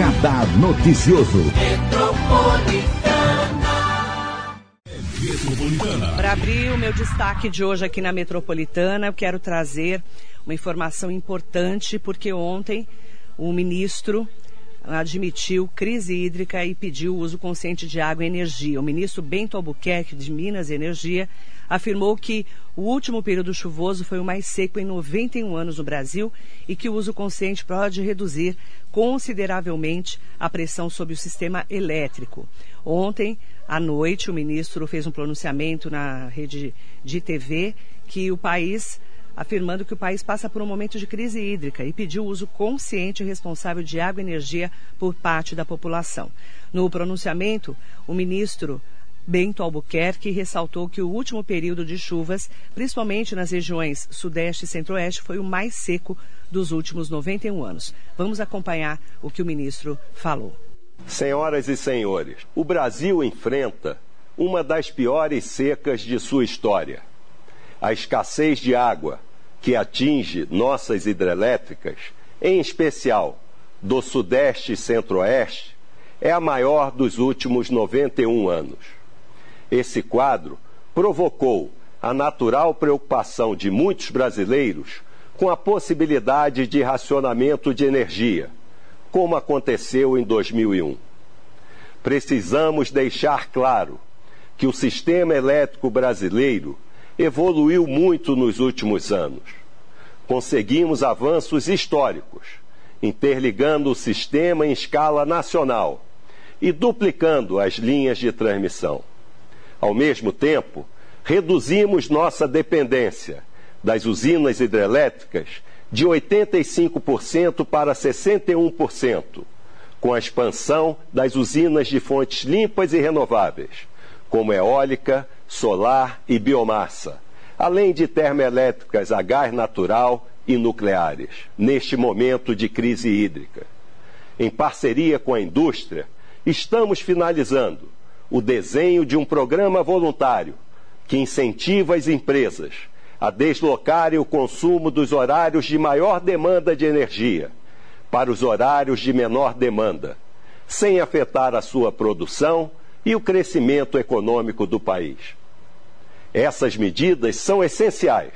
Radar Noticioso. Para abrir o meu destaque de hoje aqui na Metropolitana, eu quero trazer uma informação importante, porque ontem o ministro admitiu crise hídrica e pediu o uso consciente de água e energia. O ministro Bento Albuquerque, de Minas e Energia, afirmou que o último período chuvoso foi o mais seco em 91 anos no Brasil e que o uso consciente pode reduzir consideravelmente a pressão sobre o sistema elétrico. Ontem à noite, o ministro fez um pronunciamento na rede de TV que o país afirmando que o país passa por um momento de crise hídrica e pediu uso consciente e responsável de água e energia por parte da população. No pronunciamento, o ministro Bento Albuquerque ressaltou que o último período de chuvas, principalmente nas regiões Sudeste e Centro-Oeste, foi o mais seco dos últimos 91 anos. Vamos acompanhar o que o ministro falou. Senhoras e senhores, o Brasil enfrenta uma das piores secas de sua história. A escassez de água, que atinge nossas hidrelétricas, em especial do Sudeste e Centro-Oeste, é a maior dos últimos 91 anos. Esse quadro provocou a natural preocupação de muitos brasileiros com a possibilidade de racionamento de energia, como aconteceu em 2001. Precisamos deixar claro que o sistema elétrico brasileiro evoluiu muito nos últimos anos. Conseguimos avanços históricos, interligando o sistema em escala nacional e duplicando as linhas de transmissão. Ao mesmo tempo, reduzimos nossa dependência das usinas hidrelétricas de 85% para 61%, com a expansão das usinas de fontes limpas e renováveis, como eólica, solar e biomassa, além de termoelétricas a gás natural e nucleares, neste momento de crise hídrica. Em parceria com a indústria, estamos finalizando o desenho de um programa voluntário que incentiva as empresas a deslocarem o consumo dos horários de maior demanda de energia para os horários de menor demanda, sem afetar a sua produção e o crescimento econômico do país. Essas medidas são essenciais,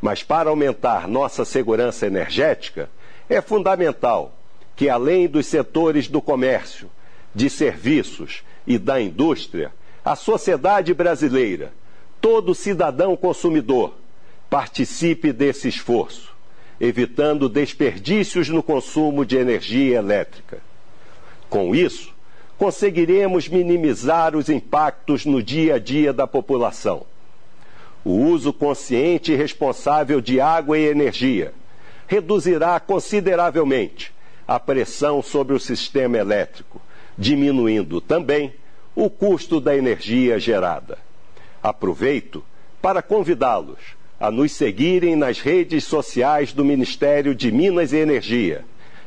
mas para aumentar nossa segurança energética, é fundamental que, além dos setores do comércio, de serviços e da indústria, a sociedade brasileira, todo cidadão consumidor, participe desse esforço, evitando desperdícios no consumo de energia elétrica. Com isso, conseguiremos minimizar os impactos no dia a dia da população o uso consciente e responsável de água e energia reduzirá consideravelmente a pressão sobre o sistema elétrico, diminuindo também o custo da energia gerada. Aproveito para convidá-los a nos seguirem nas redes sociais do Ministério de Minas e Energia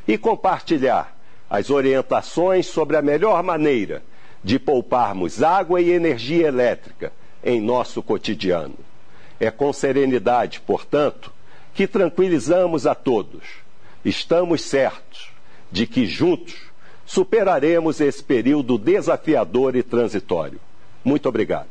e compartilhar as orientações sobre a melhor maneira de pouparmos água e energia elétrica em nosso cotidiano. É com serenidade, portanto, que tranquilizamos a todos. Estamos certos de que juntos superaremos esse período desafiador e transitório. Muito obrigado.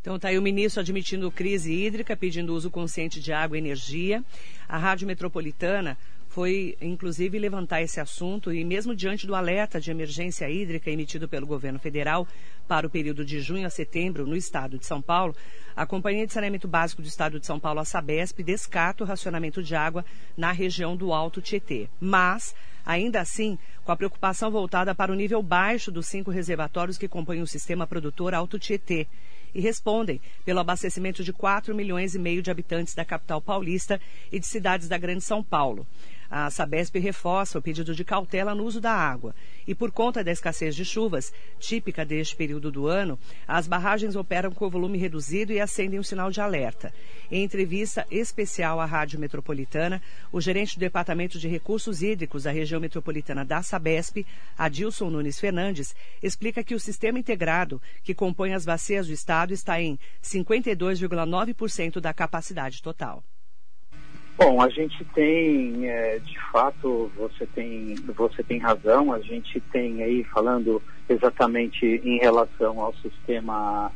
Então está aí o ministro admitindo crise hídrica, pedindo uso consciente de água e energia. A Rádio Metropolitana foi, inclusive, levantar esse assunto e, mesmo diante do alerta de emergência hídrica emitido pelo governo federal para o período de junho a setembro no estado de São Paulo, a Companhia de Saneamento Básico do Estado de São Paulo, a Sabesp, descarta o racionamento de água na região do Alto Tietê. Mas, ainda assim, com a preocupação voltada para o nível baixo dos cinco reservatórios que compõem o sistema produtor Alto Tietê e respondem pelo abastecimento de 4 milhões e meio de habitantes da capital paulista e de cidades da Grande São Paulo. A Sabesp reforça o pedido de cautela no uso da água. E por conta da escassez de chuvas, típica deste período do ano, as barragens operam com volume reduzido e acendem um sinal de alerta. Em entrevista especial à Rádio Metropolitana, o gerente do Departamento de Recursos Hídricos da região metropolitana da Sabesp, Adilson Nunes Fernandes, explica que o sistema integrado que compõe as bacias do estado está em 52,9% da capacidade total. Bom, a gente tem, é, de fato, você tem, você tem razão, a gente tem aí falando exatamente em relação ao sistema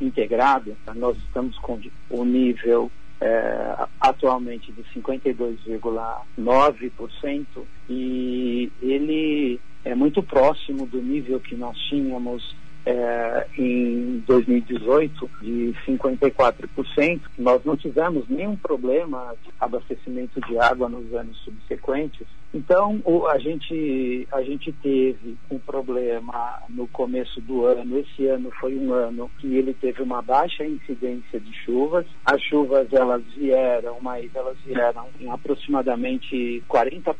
integrado, nós estamos com o nível é, atualmente de 52,9% e ele é muito próximo do nível que nós tínhamos é, em 2018 de 54%. Nós não tivemos nenhum problema de abastecimento de água nos anos subsequentes. Então, a, gente, a gente teve um problema no começo do ano. Esse ano foi um ano que ele teve uma baixa incidência de chuvas. As chuvas elas vieram, mas elas vieram em aproximadamente 40%,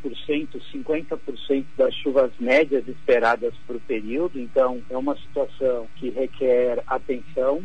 50% das chuvas médias esperadas para o período. Então, é uma situação que requer atenção.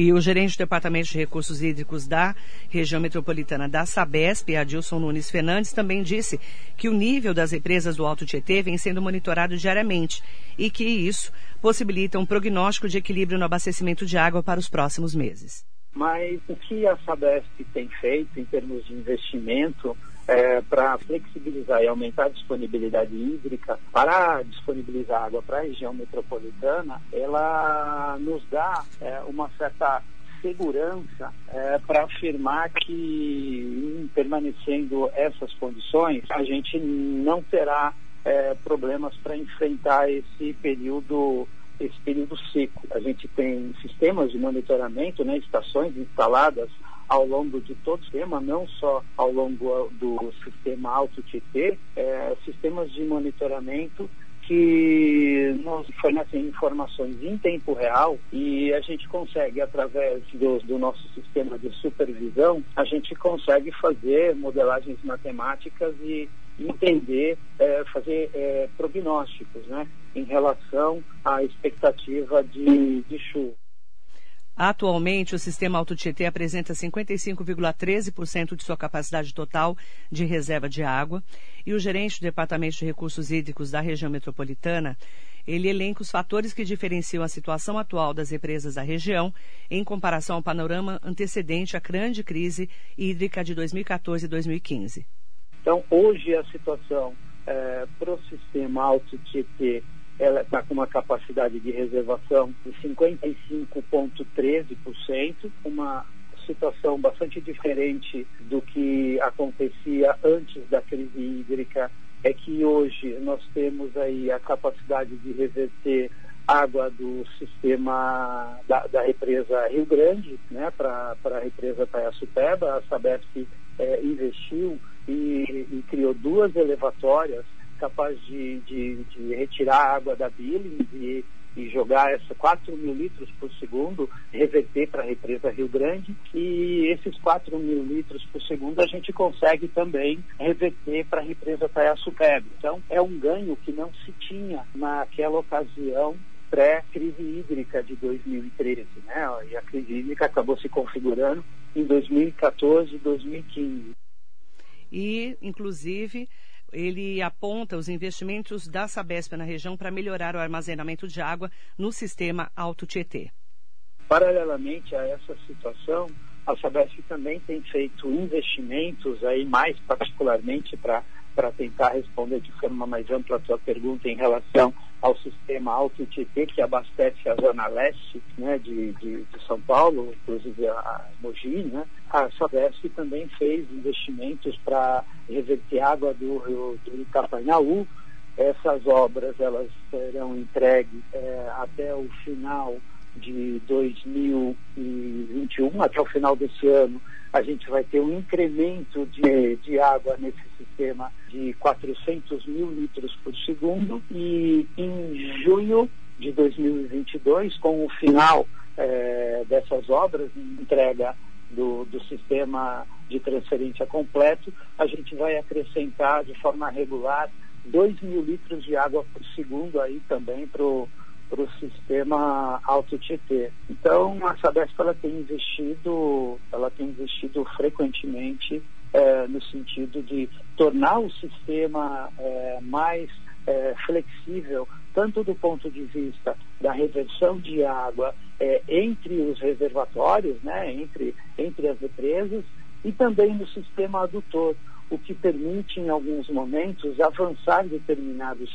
E o gerente do Departamento de Recursos Hídricos da região metropolitana da Sabesp, Adilson Nunes Fernandes, também disse que o nível das represas do Alto Tietê vem sendo monitorado diariamente e que isso possibilita um prognóstico de equilíbrio no abastecimento de água para os próximos meses. Mas o que a Sabesp tem feito em termos de investimento é, para flexibilizar e aumentar a disponibilidade hídrica, para disponibilizar água para a região metropolitana, ela nos dá é, uma certa segurança é, para afirmar que, permanecendo essas condições, a gente não terá é, problemas para enfrentar esse período esse período seco. A gente tem sistemas de monitoramento, né, estações instaladas ao longo de todo o sistema, não só ao longo do sistema Alto Tietê, é, sistemas de monitoramento que nos fornecem informações em tempo real e a gente consegue, através do, do nosso sistema de supervisão, a gente consegue fazer modelagens matemáticas e entender, é, fazer é, prognósticos né, em relação à expectativa de, de chuva. Atualmente, o sistema Alto Tietê apresenta 55,13% de sua capacidade total de reserva de água e o gerente do Departamento de Recursos Hídricos da região metropolitana, ele elenca os fatores que diferenciam a situação atual das represas da região em comparação ao panorama antecedente à grande crise hídrica de 2014 e 2015. Então, hoje a situação é, para o sistema Alto Tietê ela está com uma capacidade de reservação de 55,13%, uma situação bastante diferente do que acontecia antes da crise hídrica, é que hoje nós temos aí a capacidade de reverter água do sistema da, da represa Rio Grande né, para a represa Taiaçupeba. A Sabesp é, investiu e, e criou duas elevatórias capaz de, de, de retirar a água da Billings e, e jogar essa 4 mil litros por segundo, reverter para a represa Rio Grande, e esses 4 mil litros por segundo a gente consegue também reverter para a represa Taiaçupeb. Então, é um ganho que não se tinha naquela ocasião pré-crise hídrica de 2013, né? E a crise hídrica acabou se configurando em 2014 e 2015. E, inclusive, ele aponta os investimentos da Sabesp na região para melhorar o armazenamento de água no sistema Alto Tietê. Paralelamente a essa situação, a Sabesp também tem feito investimentos aí mais particularmente para para tentar responder de forma mais ampla a tua pergunta em relação ao sistema Alto Tietê, que abastece a zona leste né, de, de, de, São Paulo, inclusive a Mogi, né? A Sabesp também fez investimentos para reverter água do rio do Itapanhaú. Essas obras elas serão entregues é, até o final de 2021, até o final desse ano, a gente vai ter um incremento de, de água nesse sistema de 400 mil litros por segundo e em junho de 2022, com o final é, dessas obras, entrega do, do sistema de transferência completo, a gente vai acrescentar de forma regular 2 mil litros de água por segundo aí também para o sistema Alto Tietê. Então a Sabesp ela tem investido, ela tem investido frequentemente é, no sentido de tornar o sistema é, mais é, flexível, tanto do ponto de vista da reversão de água é, entre os reservatórios, né, entre, entre as represas, e também no sistema adutor, o que permite, em alguns momentos, avançar determinados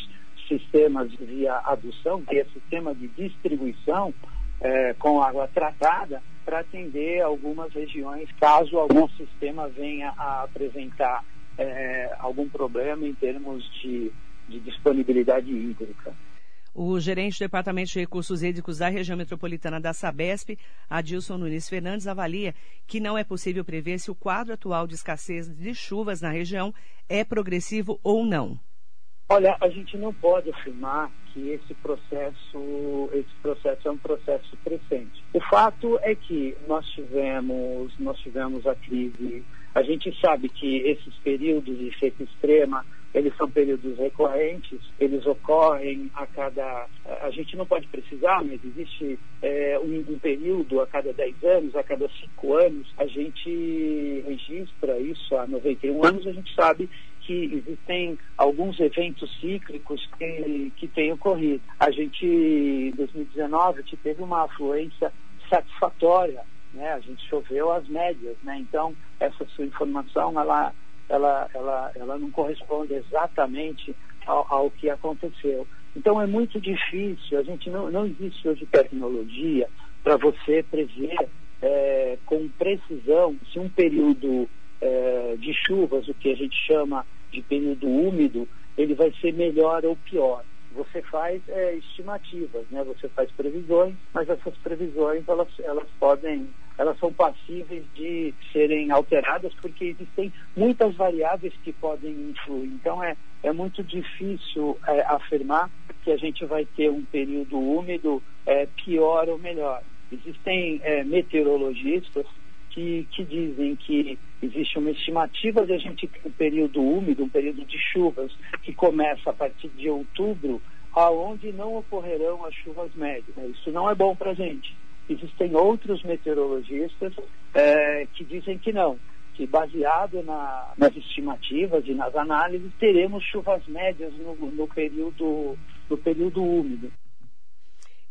sistemas via adução, que é sistema de distribuição é, com água tratada, para atender algumas regiões, caso algum sistema venha a apresentar é, algum problema em termos de, de disponibilidade hídrica. O gerente do Departamento de Recursos Hídricos da região metropolitana da Sabesp, Adilson Nunes Fernandes, avalia que não é possível prever se o quadro atual de escassez de chuvas na região é progressivo ou não. Olha, a gente não pode afirmar que esse processo, esse processo é um processo crescente. O fato é que nós tivemos, nós tivemos a crise. A gente sabe que esses períodos de seca extrema eles são períodos recorrentes, eles ocorrem a cada. A gente não pode precisar, mas existe é, um, um, período a cada 10 anos, a cada 5 anos, a gente registra isso há 91 anos, a gente sabe que existem alguns eventos cíclicos que, que têm ocorrido. A gente, em 2019, a gente teve uma afluência satisfatória, né? a gente choveu as médias, né? então essa sua informação, ela, ela, ela, ela não corresponde exatamente ao, ao que aconteceu. Então é muito difícil, a gente não, não existe hoje tecnologia para você prever é, com precisão se um período é, de chuvas, o que a gente chama de período úmido, ele vai ser melhor ou pior. Você faz é, estimativas, né? Você faz previsões, mas essas previsões elas, elas podem, elas são passíveis de serem alteradas porque existem muitas variáveis que podem influir. Então é, é muito difícil é, afirmar que a gente vai ter um período úmido é, pior ou melhor. Existem é, meteorologistas que, que dizem que existe uma estimativa de a gente ter um período úmido, um período de chuvas, que começa a partir de outubro, aonde não ocorrerão as chuvas médias. Isso não é bom para a gente. Existem outros meteorologistas é, que dizem que não, que baseado na, nas estimativas e nas análises, teremos chuvas médias no, no, período, no período úmido.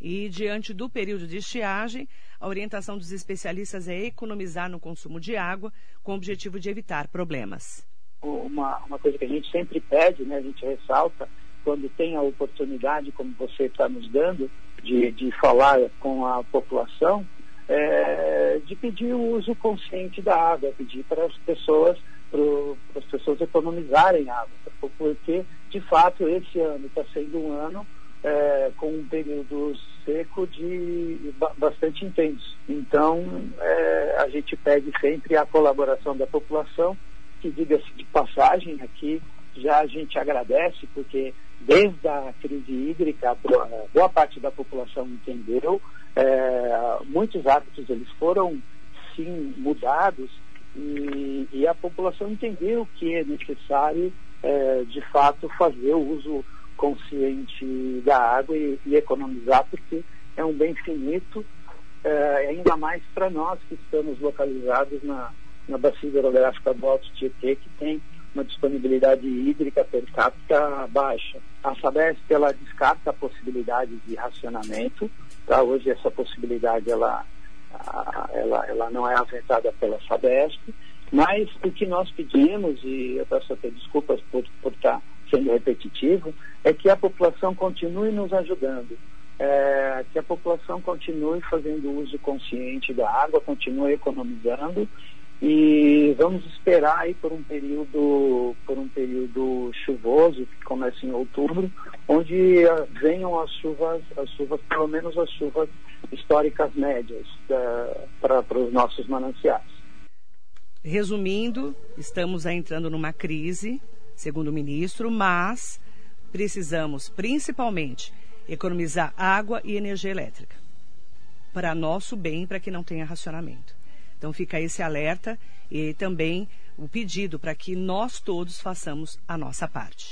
E diante do período de estiagem, a orientação dos especialistas é economizar no consumo de água, com o objetivo de evitar problemas. Uma, uma coisa que a gente sempre pede, né, a gente ressalta, quando tem a oportunidade, como você está nos dando, de, de falar com a população, é, de pedir o uso consciente da água, pedir para as pessoas para as pessoas economizarem água, porque de fato esse ano está sendo um ano é, com um período seco de bastante intenso. Então, é, a gente pede sempre a colaboração da população, que diga-se de passagem aqui, já a gente agradece, porque desde a crise hídrica, boa parte da população entendeu, é, muitos hábitos eles foram sim mudados e, e, a população entendeu que é necessário é, de fato fazer o uso consciente da água e, e economizar, porque é um bem finito, é, ainda mais para nós que estamos localizados na, na bacia hidrográfica do Alto Tietê, que tem uma disponibilidade hídrica per capita baixa. A Sabesp ela descarta a possibilidade de racionamento. Tá? Hoje essa possibilidade ela, ela, ela não é aventada pela Sabesp, mas o que nós pedimos, e eu peço até desculpas por, por estar sendo repetitivo, é que a população continue nos ajudando, é, que a população continue fazendo uso consciente da água, continue economizando e vamos esperar aí por um período por um período chuvoso que começa em outubro, onde venham as chuvas, as chuvas pelo menos as chuvas históricas médias para os nossos mananciais. Resumindo, estamos entrando numa crise segundo o ministro, mas precisamos principalmente economizar água e energia elétrica para nosso bem, para que não tenha racionamento. Então fica esse alerta e também o pedido para que nós todos façamos a nossa parte.